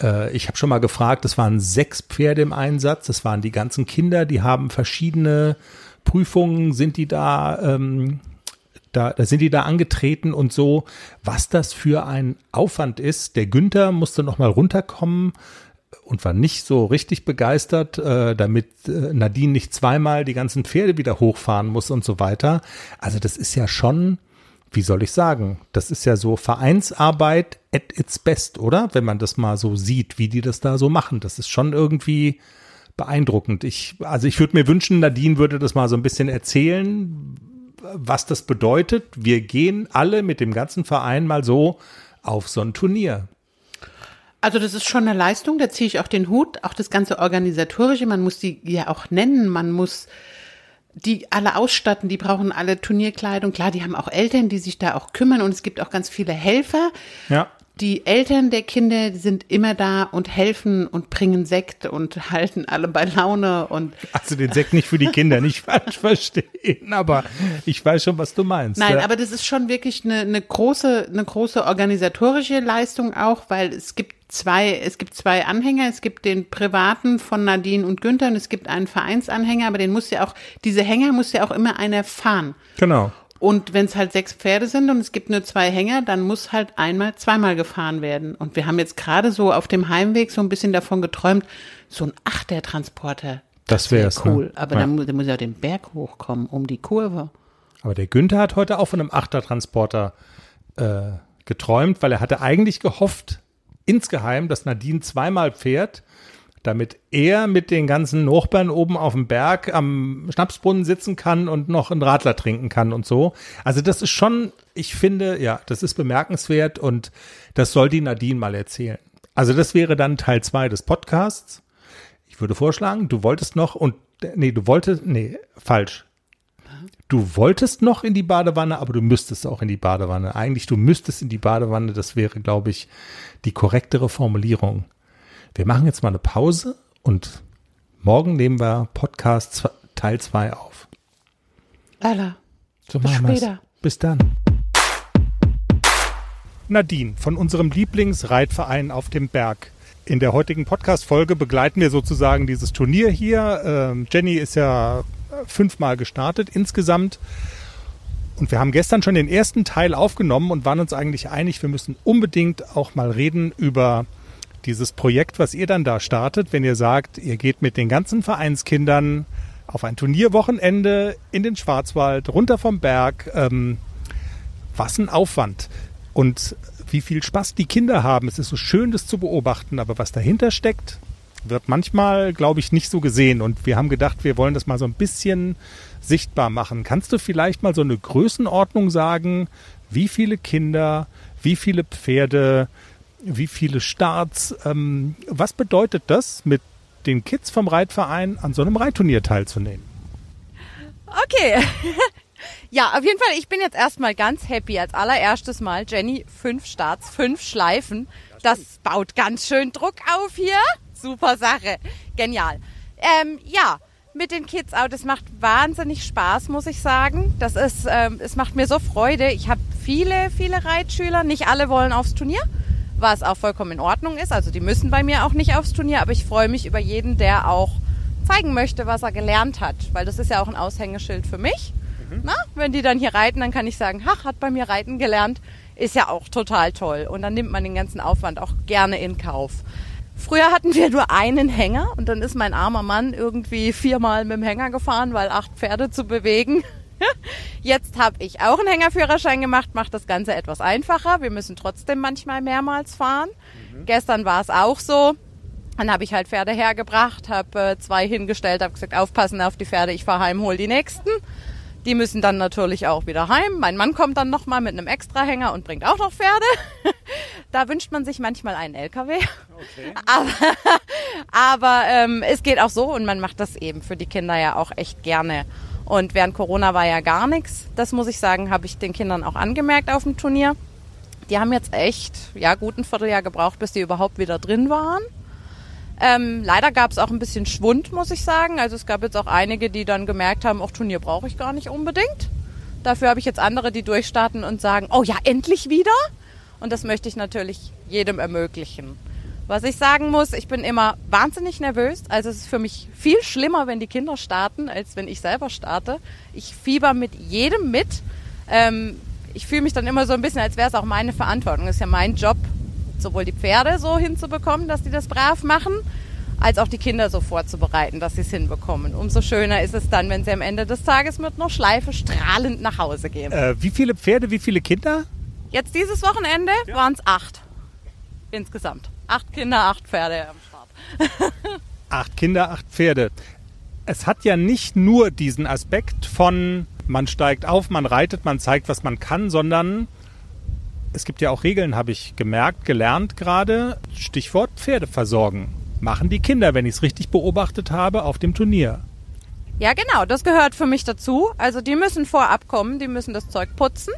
Äh, ich habe schon mal gefragt, es waren sechs Pferde im Einsatz, das waren die ganzen Kinder, die haben verschiedene Prüfungen, sind die da, ähm, da, da sind die da angetreten und so, was das für ein Aufwand ist. Der Günther musste noch mal runterkommen und war nicht so richtig begeistert, äh, damit äh, Nadine nicht zweimal die ganzen Pferde wieder hochfahren muss und so weiter. Also das ist ja schon, wie soll ich sagen, das ist ja so Vereinsarbeit at its best, oder? Wenn man das mal so sieht, wie die das da so machen. Das ist schon irgendwie beeindruckend. Ich, also ich würde mir wünschen, Nadine würde das mal so ein bisschen erzählen, was das bedeutet. Wir gehen alle mit dem ganzen Verein mal so auf so ein Turnier. Also das ist schon eine Leistung, da ziehe ich auch den Hut, auch das ganze organisatorische, man muss die ja auch nennen, man muss die alle ausstatten, die brauchen alle Turnierkleidung. Klar, die haben auch Eltern, die sich da auch kümmern und es gibt auch ganz viele Helfer. Ja. Die Eltern der Kinder sind immer da und helfen und bringen Sekt und halten alle bei Laune und Also den Sekt nicht für die Kinder, nicht falsch verstehen, aber ich weiß schon, was du meinst. Nein, ja. aber das ist schon wirklich eine, eine große, eine große organisatorische Leistung auch, weil es gibt zwei, es gibt zwei Anhänger. Es gibt den privaten von Nadine und Günther und es gibt einen Vereinsanhänger, aber den muss ja auch, diese Hänger muss ja auch immer einer fahren. Genau. Und wenn es halt sechs Pferde sind und es gibt nur zwei Hänger, dann muss halt einmal, zweimal gefahren werden. Und wir haben jetzt gerade so auf dem Heimweg so ein bisschen davon geträumt, so ein Achtertransporter. Das wär wär's, cool. ne? Aber Ja. dann, mu- dann muss ja den Berg hochkommen, um die Kurve. Aber der Günther hat heute auch von einem Achtertransporter äh, geträumt, weil er hatte eigentlich gehofft, insgeheim, dass Nadine zweimal fährt, damit er mit den ganzen Nachbarn oben auf dem Berg am Schnapsbrunnen sitzen kann und noch einen Radler trinken kann und so. Also das ist schon, ich finde, ja, das ist bemerkenswert und das soll die Nadine mal erzählen. Also das wäre dann Teil zwei des Podcasts. Ich würde vorschlagen, du wolltest noch und nee, du wolltest, nee, falsch. Du wolltest noch in die Badewanne, aber du müsstest auch in die Badewanne. Eigentlich, du müsstest in die Badewanne. Das wäre, glaube ich, die korrektere Formulierung. Wir machen jetzt mal eine Pause und morgen nehmen wir Podcast Teil 2 auf. Lala. So Bis später. Bis dann. Nadine von unserem Lieblingsreitverein auf dem Berg. In der heutigen Podcast-Folge begleiten wir sozusagen dieses Turnier hier. Ähm, Jenny ist ja fünfmal gestartet insgesamt. Und wir haben gestern schon den ersten Teil aufgenommen und waren uns eigentlich einig, wir müssen unbedingt auch mal reden über dieses Projekt, was ihr dann da startet, wenn ihr sagt, ihr geht mit den ganzen Vereinskindern auf ein Turnierwochenende in den Schwarzwald, runter vom Berg. Ähm, was ein Aufwand. Und wie viel Spaß die Kinder haben. Es ist so schön, das zu beobachten, aber was dahinter steckt, wird manchmal, glaube ich, nicht so gesehen. Und wir haben gedacht, wir wollen das mal so ein bisschen sichtbar machen. Kannst du vielleicht mal so eine Größenordnung sagen, wie viele Kinder, wie viele Pferde, wie viele Starts, ähm, was bedeutet das, mit den Kids vom Reitverein an so einem Reitturnier teilzunehmen? Okay. ja, auf jeden Fall, ich bin jetzt erstmal ganz happy. Als allererstes Mal, Jenny, fünf Starts, fünf Schleifen. Das baut ganz schön Druck auf hier. Super Sache. Genial. Ähm, ja, mit den Kids auch. Das macht wahnsinnig Spaß, muss ich sagen. Das ist, ähm, es macht mir so Freude. Ich habe viele, viele Reitschüler. Nicht alle wollen aufs Turnier, was auch vollkommen in Ordnung ist. Also die müssen bei mir auch nicht aufs Turnier, aber ich freue mich über jeden, der auch zeigen möchte, was er gelernt hat, weil das ist ja auch ein Aushängeschild für mich. Mhm. Na, wenn die dann hier reiten, dann kann ich sagen, ach, hat bei mir reiten gelernt, ist ja auch total toll. Und dann nimmt man den ganzen Aufwand auch gerne in Kauf. Früher hatten wir nur einen Hänger und dann ist mein armer Mann irgendwie viermal mit dem Hänger gefahren, weil acht Pferde zu bewegen. Jetzt habe ich auch einen Hängerführerschein gemacht, macht das Ganze etwas einfacher. Wir müssen trotzdem manchmal mehrmals fahren. Mhm. Gestern war es auch so. Dann habe ich halt Pferde hergebracht, habe äh, zwei hingestellt, habe gesagt, aufpassen auf die Pferde, ich fahre heim, hol die nächsten. Die müssen dann natürlich auch wieder heim. Mein Mann kommt dann nochmal mit einem Extrahänger und bringt auch noch Pferde. da wünscht man sich manchmal einen LKW. Okay. Aber, aber ähm, es geht auch so und man macht das eben für die Kinder ja auch echt gerne. Und während Corona war ja gar nichts. Das muss ich sagen, habe ich den Kindern auch angemerkt auf dem Turnier. Die haben jetzt echt, ja, gut ein Vierteljahr gebraucht, bis die überhaupt wieder drin waren. Ähm, leider gab es auch ein bisschen Schwund, muss ich sagen. Also es gab jetzt auch einige, die dann gemerkt haben, auch Turnier brauche ich gar nicht unbedingt. Dafür habe ich jetzt andere, die durchstarten und sagen, oh ja, endlich wieder. Und das möchte ich natürlich jedem ermöglichen. Was ich sagen muss, ich bin immer wahnsinnig nervös. Also es ist für mich viel schlimmer, wenn die Kinder starten, als wenn ich selber starte. Ich fieber mit jedem mit. Ähm, ich fühle mich dann immer so ein bisschen, als wäre es auch meine Verantwortung. Es ist ja mein Job, sowohl die Pferde so hinzubekommen, dass die das brav machen, als auch die Kinder so vorzubereiten, dass sie es hinbekommen. Umso schöner ist es dann, wenn sie am Ende des Tages mit einer Schleife strahlend nach Hause gehen. Äh, wie viele Pferde, wie viele Kinder? Jetzt dieses Wochenende ja. waren es acht. Insgesamt. Acht Kinder, acht Pferde am Start. acht Kinder, acht Pferde. Es hat ja nicht nur diesen Aspekt von man steigt auf, man reitet, man zeigt, was man kann, sondern es gibt ja auch Regeln, habe ich gemerkt, gelernt gerade. Stichwort Pferde versorgen. Machen die Kinder, wenn ich es richtig beobachtet habe, auf dem Turnier. Ja, genau, das gehört für mich dazu. Also die müssen vorab kommen, die müssen das Zeug putzen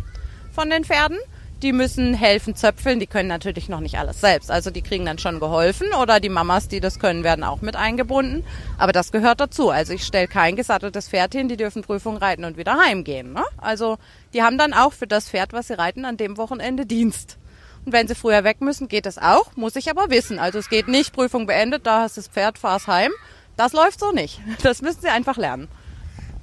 von den Pferden die müssen helfen zöpfeln. Die können natürlich noch nicht alles selbst. Also die kriegen dann schon geholfen oder die Mamas, die das können, werden auch mit eingebunden. Aber das gehört dazu. Also ich stelle kein gesatteltes Pferd hin, die dürfen Prüfung reiten und wieder heimgehen. Ne? Also die haben dann auch für das Pferd, was sie reiten, an dem Wochenende Dienst. Und wenn sie früher weg müssen, geht es auch, muss ich aber wissen. Also es geht nicht, Prüfung beendet, da hast du das Pferd, fahr's heim. Das läuft so nicht. Das müssen sie einfach lernen.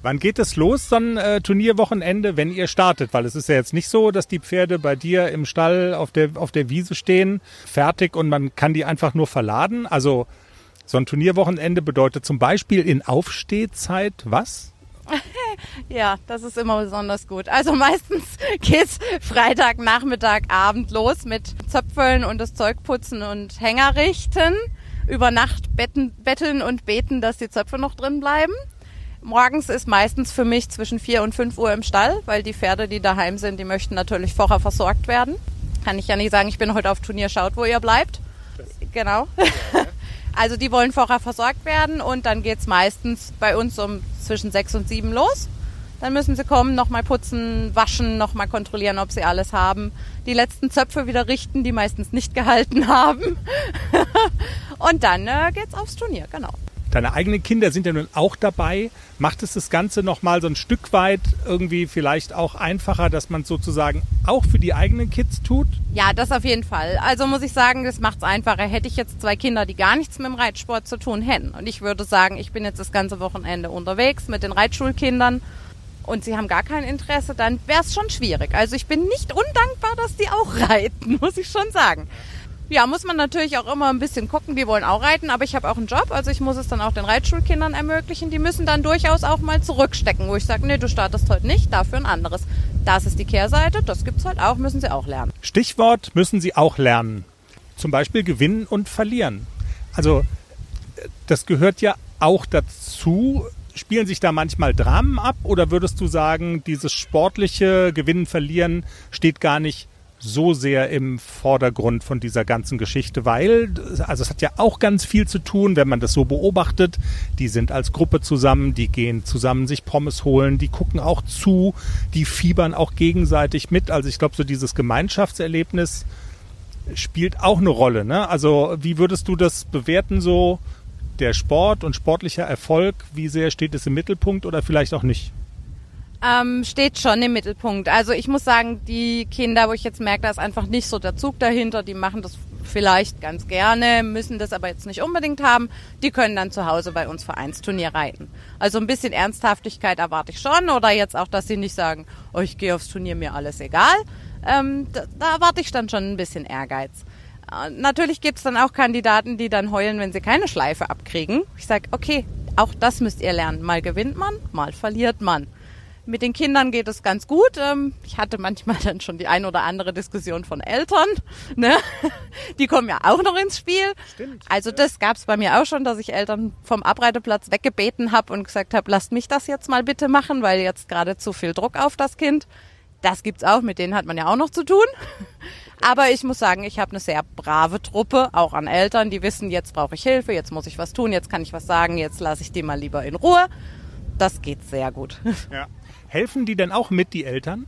Wann geht es los, so ein äh, Turnierwochenende, wenn ihr startet? Weil es ist ja jetzt nicht so, dass die Pferde bei dir im Stall auf der, auf der Wiese stehen, fertig und man kann die einfach nur verladen. Also so ein Turnierwochenende bedeutet zum Beispiel in Aufstehzeit was? Ja, das ist immer besonders gut. Also meistens geht's Freitag, Nachmittag, Abend los mit Zöpfeln und das Zeug putzen und Hänger richten. Über Nacht betten, betteln und beten, dass die Zöpfe noch drin bleiben. Morgens ist meistens für mich zwischen 4 und 5 Uhr im Stall, weil die Pferde, die daheim sind, die möchten natürlich vorher versorgt werden. Kann ich ja nicht sagen, ich bin heute auf Turnier, schaut, wo ihr bleibt. Genau. Also die wollen vorher versorgt werden und dann geht's meistens bei uns um zwischen 6 und 7 los. Dann müssen sie kommen, nochmal putzen, waschen, nochmal kontrollieren, ob sie alles haben. Die letzten Zöpfe wieder richten, die meistens nicht gehalten haben. und dann äh, geht's aufs Turnier, genau. Deine eigenen Kinder sind ja nun auch dabei. Macht es das Ganze nochmal so ein Stück weit irgendwie vielleicht auch einfacher, dass man sozusagen auch für die eigenen Kids tut? Ja, das auf jeden Fall. Also muss ich sagen, das macht es einfacher. Hätte ich jetzt zwei Kinder, die gar nichts mit dem Reitsport zu tun hätten und ich würde sagen, ich bin jetzt das ganze Wochenende unterwegs mit den Reitschulkindern und sie haben gar kein Interesse, dann wäre es schon schwierig. Also ich bin nicht undankbar, dass die auch reiten, muss ich schon sagen. Ja, muss man natürlich auch immer ein bisschen gucken, die wollen auch reiten, aber ich habe auch einen Job, also ich muss es dann auch den Reitschulkindern ermöglichen. Die müssen dann durchaus auch mal zurückstecken, wo ich sage, nee, du startest heute nicht, dafür ein anderes. Das ist die Kehrseite, das gibt's halt auch, müssen sie auch lernen. Stichwort müssen sie auch lernen. Zum Beispiel gewinnen und verlieren. Also das gehört ja auch dazu. Spielen sich da manchmal Dramen ab oder würdest du sagen, dieses sportliche Gewinnen, Verlieren steht gar nicht so sehr im Vordergrund von dieser ganzen Geschichte, weil, also es hat ja auch ganz viel zu tun, wenn man das so beobachtet. Die sind als Gruppe zusammen, die gehen zusammen sich Pommes holen, die gucken auch zu, die fiebern auch gegenseitig mit. Also ich glaube, so dieses Gemeinschaftserlebnis spielt auch eine Rolle. Ne? Also wie würdest du das bewerten so? Der Sport und sportlicher Erfolg, wie sehr steht es im Mittelpunkt oder vielleicht auch nicht? Ähm, steht schon im Mittelpunkt. Also ich muss sagen, die Kinder, wo ich jetzt merke, da ist einfach nicht so der Zug dahinter, die machen das vielleicht ganz gerne, müssen das aber jetzt nicht unbedingt haben. Die können dann zu Hause bei uns Vereinsturnier reiten. Also ein bisschen Ernsthaftigkeit erwarte ich schon oder jetzt auch, dass sie nicht sagen, oh, ich gehe aufs Turnier, mir alles egal. Ähm, da, da erwarte ich dann schon ein bisschen Ehrgeiz. Äh, natürlich gibt's dann auch Kandidaten, die dann heulen, wenn sie keine Schleife abkriegen. Ich sage, okay, auch das müsst ihr lernen. Mal gewinnt man, mal verliert man. Mit den Kindern geht es ganz gut. Ähm, ich hatte manchmal dann schon die ein oder andere Diskussion von Eltern. Ne? Die kommen ja auch noch ins Spiel. Stimmt. Also das gab's bei mir auch schon, dass ich Eltern vom Abreiteplatz weggebeten habe und gesagt habe, lasst mich das jetzt mal bitte machen, weil jetzt gerade zu viel Druck auf das Kind. Das gibt's auch, mit denen hat man ja auch noch zu tun. Aber ich muss sagen, ich habe eine sehr brave Truppe, auch an Eltern, die wissen, jetzt brauche ich Hilfe, jetzt muss ich was tun, jetzt kann ich was sagen, jetzt lasse ich die mal lieber in Ruhe. Das geht sehr gut. Ja. Helfen die denn auch mit, die Eltern?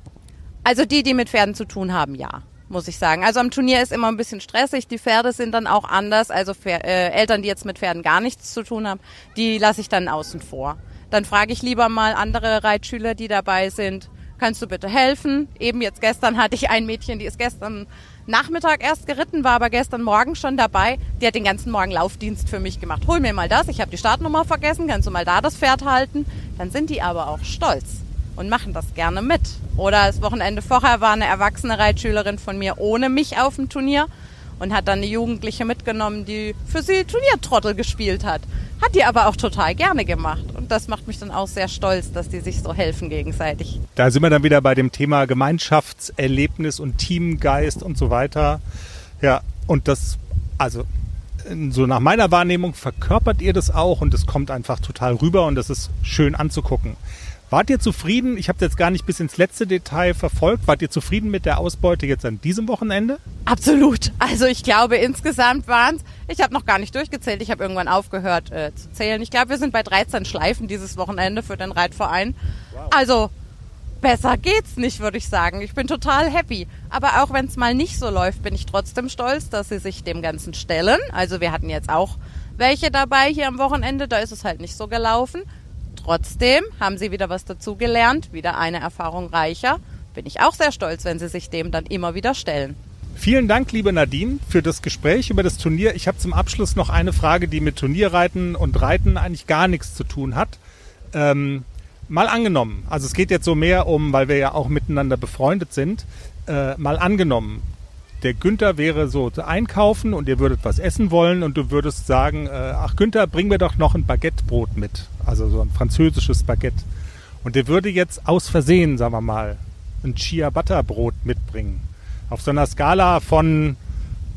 Also die, die mit Pferden zu tun haben, ja muss ich sagen. Also am Turnier ist immer ein bisschen stressig. Die Pferde sind dann auch anders. Also für, äh, Eltern, die jetzt mit Pferden gar nichts zu tun haben, die lasse ich dann außen vor. Dann frage ich lieber mal andere Reitschüler, die dabei sind, kannst du bitte helfen? Eben jetzt gestern hatte ich ein Mädchen, die ist gestern Nachmittag erst geritten, war aber gestern Morgen schon dabei. Die hat den ganzen Morgen Laufdienst für mich gemacht. Hol mir mal das, ich habe die Startnummer vergessen, kannst du mal da das Pferd halten? Dann sind die aber auch stolz und machen das gerne mit. Oder das Wochenende vorher war eine erwachsene Reitschülerin von mir ohne mich auf dem Turnier und hat dann eine Jugendliche mitgenommen, die für sie Turniertrottel gespielt hat. Hat die aber auch total gerne gemacht. Und das macht mich dann auch sehr stolz, dass die sich so helfen gegenseitig. Da sind wir dann wieder bei dem Thema Gemeinschaftserlebnis und Teamgeist und so weiter. Ja, und das, also so nach meiner Wahrnehmung verkörpert ihr das auch und es kommt einfach total rüber und das ist schön anzugucken. Wart ihr zufrieden? Ich habe jetzt gar nicht bis ins letzte Detail verfolgt. Wart ihr zufrieden mit der Ausbeute jetzt an diesem Wochenende? Absolut. Also ich glaube insgesamt waren es, ich habe noch gar nicht durchgezählt, ich habe irgendwann aufgehört äh, zu zählen. Ich glaube, wir sind bei 13 Schleifen dieses Wochenende für den Reitverein. Wow. Also besser geht's nicht, würde ich sagen. Ich bin total happy. Aber auch wenn es mal nicht so läuft, bin ich trotzdem stolz, dass sie sich dem Ganzen stellen. Also wir hatten jetzt auch welche dabei hier am Wochenende, da ist es halt nicht so gelaufen. Trotzdem haben sie wieder was dazugelernt, wieder eine Erfahrung reicher. Bin ich auch sehr stolz, wenn sie sich dem dann immer wieder stellen. Vielen Dank, liebe Nadine, für das Gespräch über das Turnier. Ich habe zum Abschluss noch eine Frage, die mit Turnierreiten und Reiten eigentlich gar nichts zu tun hat. Ähm, mal angenommen, also es geht jetzt so mehr um, weil wir ja auch miteinander befreundet sind, äh, mal angenommen, der Günther wäre so zu einkaufen und ihr würdet was essen wollen und du würdest sagen, äh, ach Günther, bring mir doch noch ein Baguettebrot mit. Also so ein französisches Baguette. Und der würde jetzt aus Versehen, sagen wir mal, ein Chia Butter Brot mitbringen. Auf so einer Skala von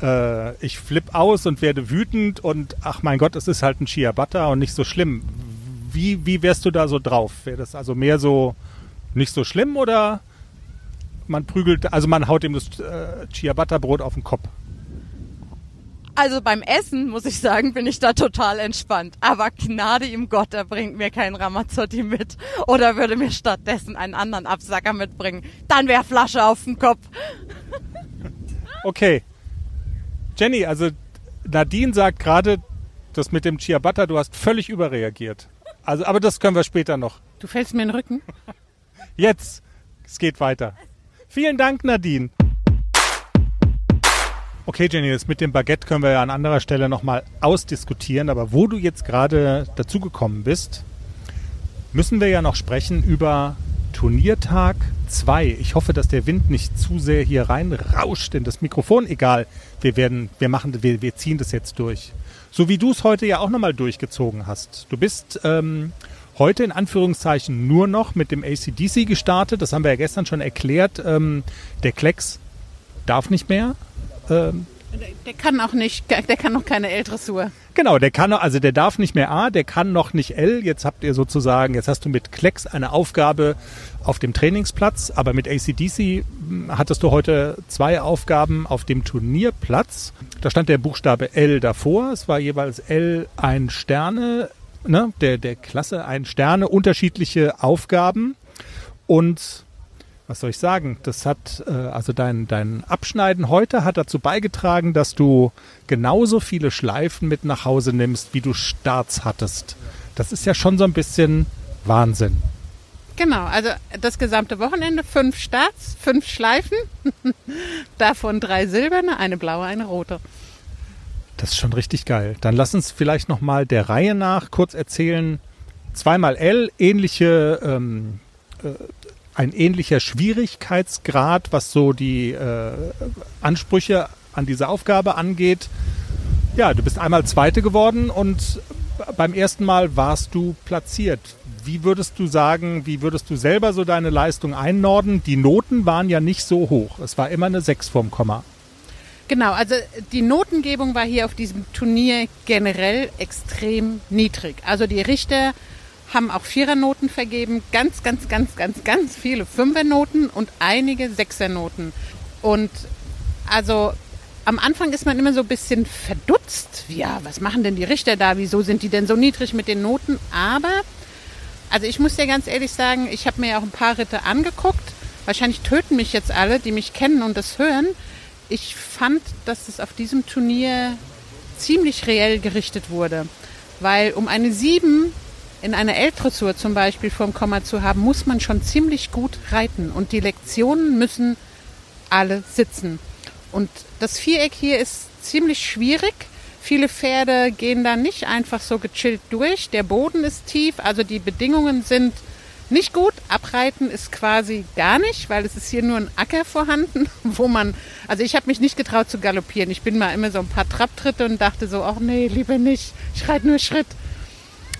äh, ich flipp aus und werde wütend und ach mein Gott, es ist halt ein Chia Butter und nicht so schlimm. Wie, wie wärst du da so drauf? Wäre das also mehr so nicht so schlimm oder man prügelt, also man haut ihm das äh, Ciabatta-Brot auf den Kopf. Also beim Essen, muss ich sagen, bin ich da total entspannt. Aber Gnade im Gott, er bringt mir keinen Ramazzotti mit. Oder würde mir stattdessen einen anderen Absacker mitbringen. Dann wäre Flasche auf dem Kopf. Okay. Jenny, also Nadine sagt gerade, das mit dem Ciabatta, du hast völlig überreagiert. Also, aber das können wir später noch. Du fällst mir in den Rücken? Jetzt. Es geht weiter. Vielen Dank, Nadine. Okay, Jenny, das mit dem Baguette können wir ja an anderer Stelle nochmal ausdiskutieren, aber wo du jetzt gerade dazugekommen bist, müssen wir ja noch sprechen über Turniertag 2. Ich hoffe, dass der Wind nicht zu sehr hier reinrauscht in das Mikrofon. Egal, wir werden, wir machen, wir, wir ziehen das jetzt durch. So wie du es heute ja auch nochmal durchgezogen hast. Du bist ähm, heute in Anführungszeichen nur noch mit dem ACDC gestartet. Das haben wir ja gestern schon erklärt. Ähm, der Klecks darf nicht mehr. Ähm, der kann auch nicht, der kann noch keine L-Dressur. Genau, der kann, also der darf nicht mehr A, der kann noch nicht L. Jetzt habt ihr sozusagen, jetzt hast du mit Klecks eine Aufgabe auf dem Trainingsplatz, aber mit ACDC hm, hattest du heute zwei Aufgaben auf dem Turnierplatz. Da stand der Buchstabe L davor. Es war jeweils L ein Sterne, ne, der, der Klasse ein Sterne, unterschiedliche Aufgaben. Und was soll ich sagen? Das hat, äh, also dein, dein Abschneiden heute hat dazu beigetragen, dass du genauso viele Schleifen mit nach Hause nimmst, wie du Starts hattest. Das ist ja schon so ein bisschen Wahnsinn. Genau, also das gesamte Wochenende fünf Starts, fünf Schleifen, davon drei silberne, eine blaue, eine rote. Das ist schon richtig geil. Dann lass uns vielleicht noch mal der Reihe nach kurz erzählen. Zweimal L, ähnliche, ähm, äh, ein ähnlicher Schwierigkeitsgrad, was so die äh, Ansprüche an diese Aufgabe angeht. Ja, du bist einmal Zweite geworden und beim ersten Mal warst du platziert. Wie würdest du sagen, wie würdest du selber so deine Leistung einnorden? Die Noten waren ja nicht so hoch. Es war immer eine 6 vorm Komma. Genau, also die Notengebung war hier auf diesem Turnier generell extrem niedrig. Also die Richter haben auch Vierernoten vergeben, ganz, ganz, ganz, ganz, ganz viele Fünfernoten und einige Sechsernoten. Und also am Anfang ist man immer so ein bisschen verdutzt. Ja, was machen denn die Richter da? Wieso sind die denn so niedrig mit den Noten? Aber, also ich muss dir ganz ehrlich sagen, ich habe mir ja auch ein paar Ritte angeguckt. Wahrscheinlich töten mich jetzt alle, die mich kennen und das hören ich fand, dass es auf diesem Turnier ziemlich reell gerichtet wurde. Weil um eine 7 in einer L-Dressur zum Beispiel vorm Komma zu haben, muss man schon ziemlich gut reiten. Und die Lektionen müssen alle sitzen. Und das Viereck hier ist ziemlich schwierig. Viele Pferde gehen da nicht einfach so gechillt durch. Der Boden ist tief, also die Bedingungen sind nicht gut. Abreiten ist quasi gar nicht, weil es ist hier nur ein Acker vorhanden, wo man, also ich habe mich nicht getraut zu galoppieren. Ich bin mal immer so ein paar Trapptritte und dachte so, ach nee, lieber nicht. Ich reite nur Schritt.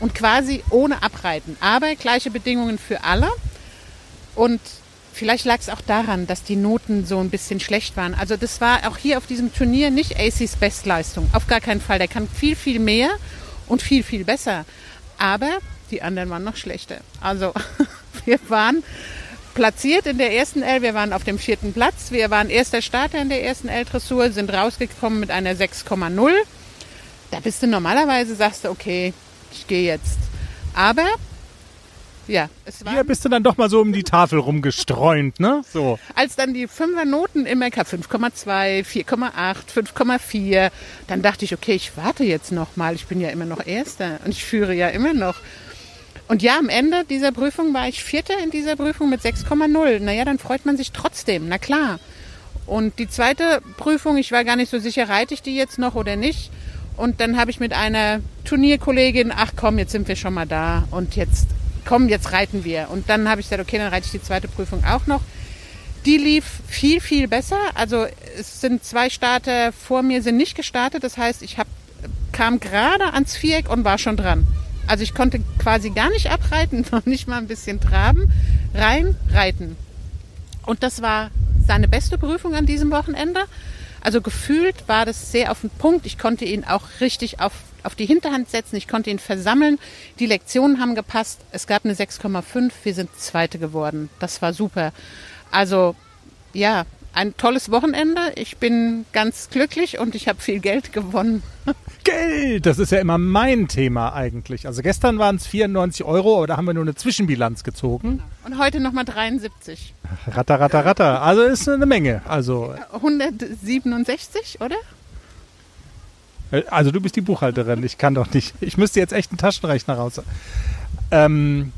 Und quasi ohne Abreiten. Aber gleiche Bedingungen für alle. Und vielleicht lag es auch daran, dass die Noten so ein bisschen schlecht waren. Also das war auch hier auf diesem Turnier nicht ACs Bestleistung. Auf gar keinen Fall. Der kann viel, viel mehr und viel, viel besser. Aber die anderen waren noch schlechter. Also wir waren platziert in der ersten L, wir waren auf dem vierten Platz, wir waren erster Starter in der ersten L-Dressur, sind rausgekommen mit einer 6,0. Da bist du normalerweise, sagst du, okay, ich gehe jetzt. Aber ja, es war. Hier bist du dann doch mal so um die Tafel rumgestreunt, ne? So. Als dann die Fünfer-Noten immer 5,2, 4,8, 5,4, dann dachte ich, okay, ich warte jetzt noch mal. Ich bin ja immer noch Erster und ich führe ja immer noch. Und ja, am Ende dieser Prüfung war ich Vierter in dieser Prüfung mit 6,0. Naja, dann freut man sich trotzdem, na klar. Und die zweite Prüfung, ich war gar nicht so sicher, reite ich die jetzt noch oder nicht. Und dann habe ich mit einer Turnierkollegin, ach komm, jetzt sind wir schon mal da und jetzt, komm, jetzt reiten wir. Und dann habe ich gesagt, okay, dann reite ich die zweite Prüfung auch noch. Die lief viel, viel besser. Also es sind zwei Starter vor mir sind nicht gestartet. Das heißt, ich hab, kam gerade ans Viereck und war schon dran. Also ich konnte quasi gar nicht abreiten, noch nicht mal ein bisschen traben, rein reiten. Und das war seine beste Prüfung an diesem Wochenende. Also gefühlt war das sehr auf den Punkt. Ich konnte ihn auch richtig auf, auf die Hinterhand setzen. Ich konnte ihn versammeln. Die Lektionen haben gepasst. Es gab eine 6,5. Wir sind Zweite geworden. Das war super. Also ja, ein tolles Wochenende. Ich bin ganz glücklich und ich habe viel Geld gewonnen. Geld, das ist ja immer mein Thema eigentlich. Also gestern waren es 94 Euro, aber da haben wir nur eine Zwischenbilanz gezogen. Und heute nochmal 73. Ratter, ratter, ratter. Also ist eine Menge. Also 167, oder? Also du bist die Buchhalterin. Ich kann doch nicht. Ich müsste jetzt echt einen Taschenrechner raus. Ähm,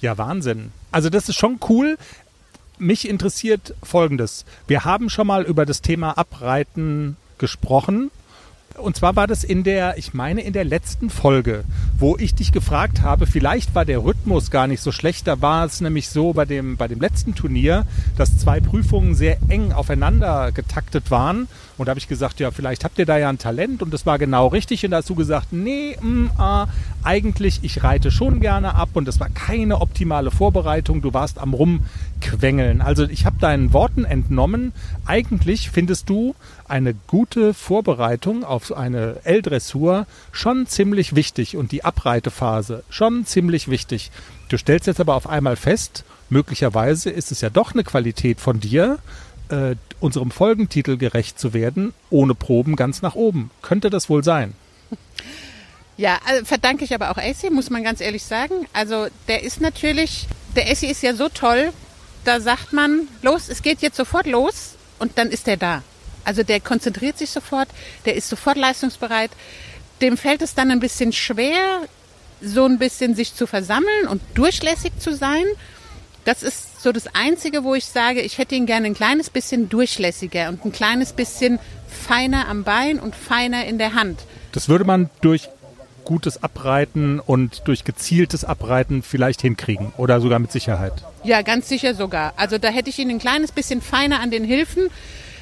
ja, Wahnsinn. Also das ist schon cool mich interessiert Folgendes. Wir haben schon mal über das Thema Abreiten gesprochen und zwar war das in der, ich meine, in der letzten Folge, wo ich dich gefragt habe, vielleicht war der Rhythmus gar nicht so schlecht. Da war es nämlich so bei dem, bei dem letzten Turnier, dass zwei Prüfungen sehr eng aufeinander getaktet waren. Und da habe ich gesagt, ja, vielleicht habt ihr da ja ein Talent und das war genau richtig. Und da hast du gesagt, nee, mm, ah, eigentlich, ich reite schon gerne ab und das war keine optimale Vorbereitung. Du warst am Rumquengeln. Also ich habe deinen Worten entnommen, eigentlich findest du eine gute Vorbereitung auf eine L-Dressur schon ziemlich wichtig und die Abreitephase schon ziemlich wichtig. Du stellst jetzt aber auf einmal fest, möglicherweise ist es ja doch eine Qualität von dir, äh, unserem Folgentitel gerecht zu werden, ohne Proben ganz nach oben. Könnte das wohl sein? Ja, also verdanke ich aber auch Essie, muss man ganz ehrlich sagen. Also der ist natürlich, der Essie ist ja so toll, da sagt man, los, es geht jetzt sofort los und dann ist er da. Also der konzentriert sich sofort, der ist sofort leistungsbereit. Dem fällt es dann ein bisschen schwer, so ein bisschen sich zu versammeln und durchlässig zu sein. Das ist so das Einzige, wo ich sage, ich hätte ihn gerne ein kleines bisschen durchlässiger und ein kleines bisschen feiner am Bein und feiner in der Hand. Das würde man durch gutes Abreiten und durch gezieltes Abreiten vielleicht hinkriegen oder sogar mit Sicherheit. Ja, ganz sicher sogar. Also da hätte ich ihn ein kleines bisschen feiner an den Hilfen.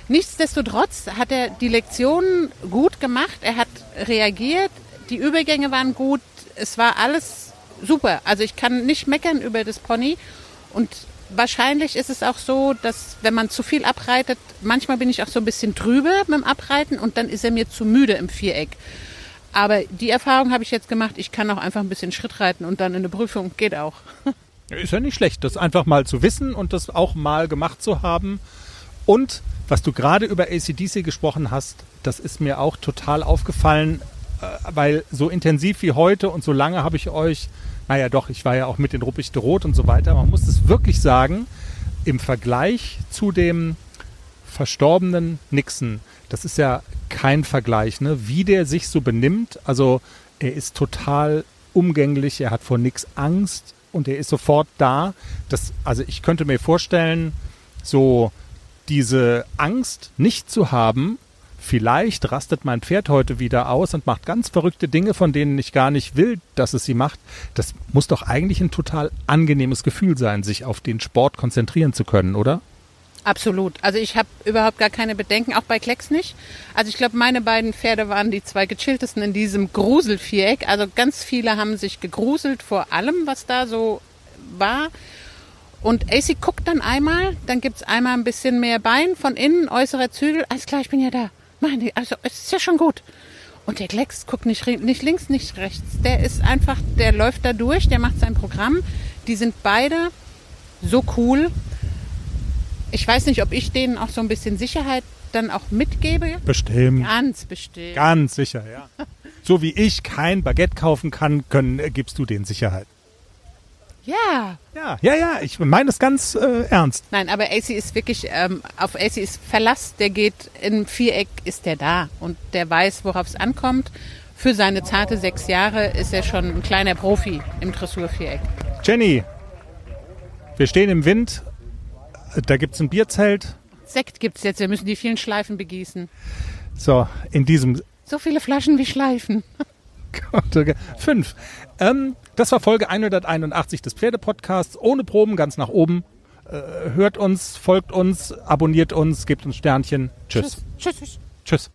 Nichtsdestotrotz hat er die Lektionen gut gemacht. Er hat reagiert. Die Übergänge waren gut. Es war alles super. Also ich kann nicht meckern über das Pony. Und wahrscheinlich ist es auch so, dass wenn man zu viel abreitet, manchmal bin ich auch so ein bisschen drüber mit dem Abreiten und dann ist er mir zu müde im Viereck. Aber die Erfahrung habe ich jetzt gemacht, ich kann auch einfach ein bisschen Schritt reiten und dann in der Prüfung geht auch. Ist ja nicht schlecht, das einfach mal zu wissen und das auch mal gemacht zu haben. Und was du gerade über ACDC gesprochen hast, das ist mir auch total aufgefallen, äh, weil so intensiv wie heute und so lange habe ich euch, naja doch, ich war ja auch mit den Ruppichte Rot und so weiter, man muss es wirklich sagen, im Vergleich zu dem verstorbenen Nixon, das ist ja kein Vergleich, ne? wie der sich so benimmt. Also er ist total umgänglich, er hat vor nichts Angst und er ist sofort da. Das, also ich könnte mir vorstellen, so diese Angst nicht zu haben, vielleicht rastet mein Pferd heute wieder aus und macht ganz verrückte Dinge, von denen ich gar nicht will, dass es sie macht. Das muss doch eigentlich ein total angenehmes Gefühl sein, sich auf den Sport konzentrieren zu können, oder? Absolut. Also ich habe überhaupt gar keine Bedenken, auch bei Klecks nicht. Also ich glaube, meine beiden Pferde waren die zwei gechilltesten in diesem Gruselviereck. Also ganz viele haben sich gegruselt vor allem, was da so war. Und AC guckt dann einmal, dann gibt's einmal ein bisschen mehr Bein von innen, äußerer Zügel. Alles klar, ich bin ja da. Meine, also es ist ja schon gut. Und der Klecks guckt nicht, nicht links, nicht rechts. Der ist einfach, der läuft da durch, der macht sein Programm. Die sind beide so cool. Ich weiß nicht, ob ich denen auch so ein bisschen Sicherheit dann auch mitgebe. Bestimmt. Ganz bestimmt. Ganz sicher, ja. so wie ich kein Baguette kaufen kann, können, äh, gibst du denen Sicherheit. Ja. Ja, ja, ja, ich meine es ganz äh, ernst. Nein, aber AC ist wirklich, ähm, auf AC ist Verlass, der geht im Viereck, ist der da und der weiß, worauf es ankommt. Für seine zarte sechs Jahre ist er schon ein kleiner Profi im Dressurviereck. Jenny, wir stehen im Wind, da gibt es ein Bierzelt. Sekt gibt's jetzt, wir müssen die vielen Schleifen begießen. So, in diesem So viele Flaschen wie Schleifen. Fünf. Ähm, das war Folge 181 des Pferdepodcasts. Ohne Proben, ganz nach oben. Äh, hört uns, folgt uns, abonniert uns, gebt uns Sternchen. Tschüss. Tschüss. Tschüss. Tschüss.